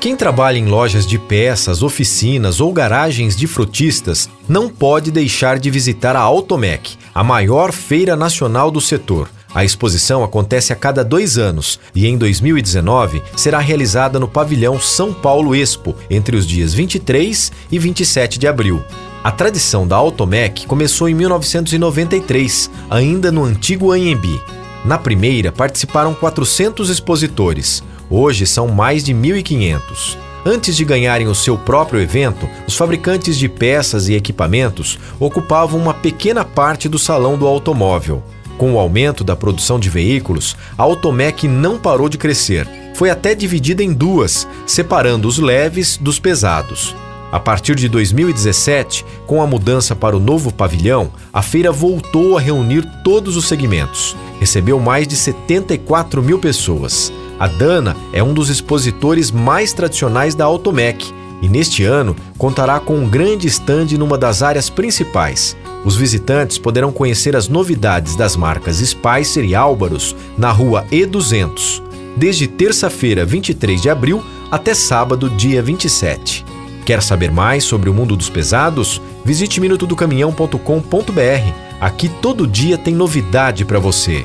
Quem trabalha em lojas de peças, oficinas ou garagens de frutistas não pode deixar de visitar a Automec, a maior feira nacional do setor. A exposição acontece a cada dois anos e em 2019 será realizada no pavilhão São Paulo Expo entre os dias 23 e 27 de abril. A tradição da Automec começou em 1993, ainda no antigo Anhembi. Na primeira participaram 400 expositores. Hoje são mais de 1.500. Antes de ganharem o seu próprio evento, os fabricantes de peças e equipamentos ocupavam uma pequena parte do salão do automóvel. Com o aumento da produção de veículos, a Automec não parou de crescer. Foi até dividida em duas, separando os leves dos pesados. A partir de 2017, com a mudança para o novo pavilhão, a feira voltou a reunir todos os segmentos. Recebeu mais de 74 mil pessoas. A Dana é um dos expositores mais tradicionais da Automec e neste ano contará com um grande estande numa das áreas principais. Os visitantes poderão conhecer as novidades das marcas Spicer e Álvaros na rua E200, desde terça-feira, 23 de abril, até sábado, dia 27. Quer saber mais sobre o mundo dos pesados? Visite minutodocaminhão.com.br. Aqui todo dia tem novidade para você.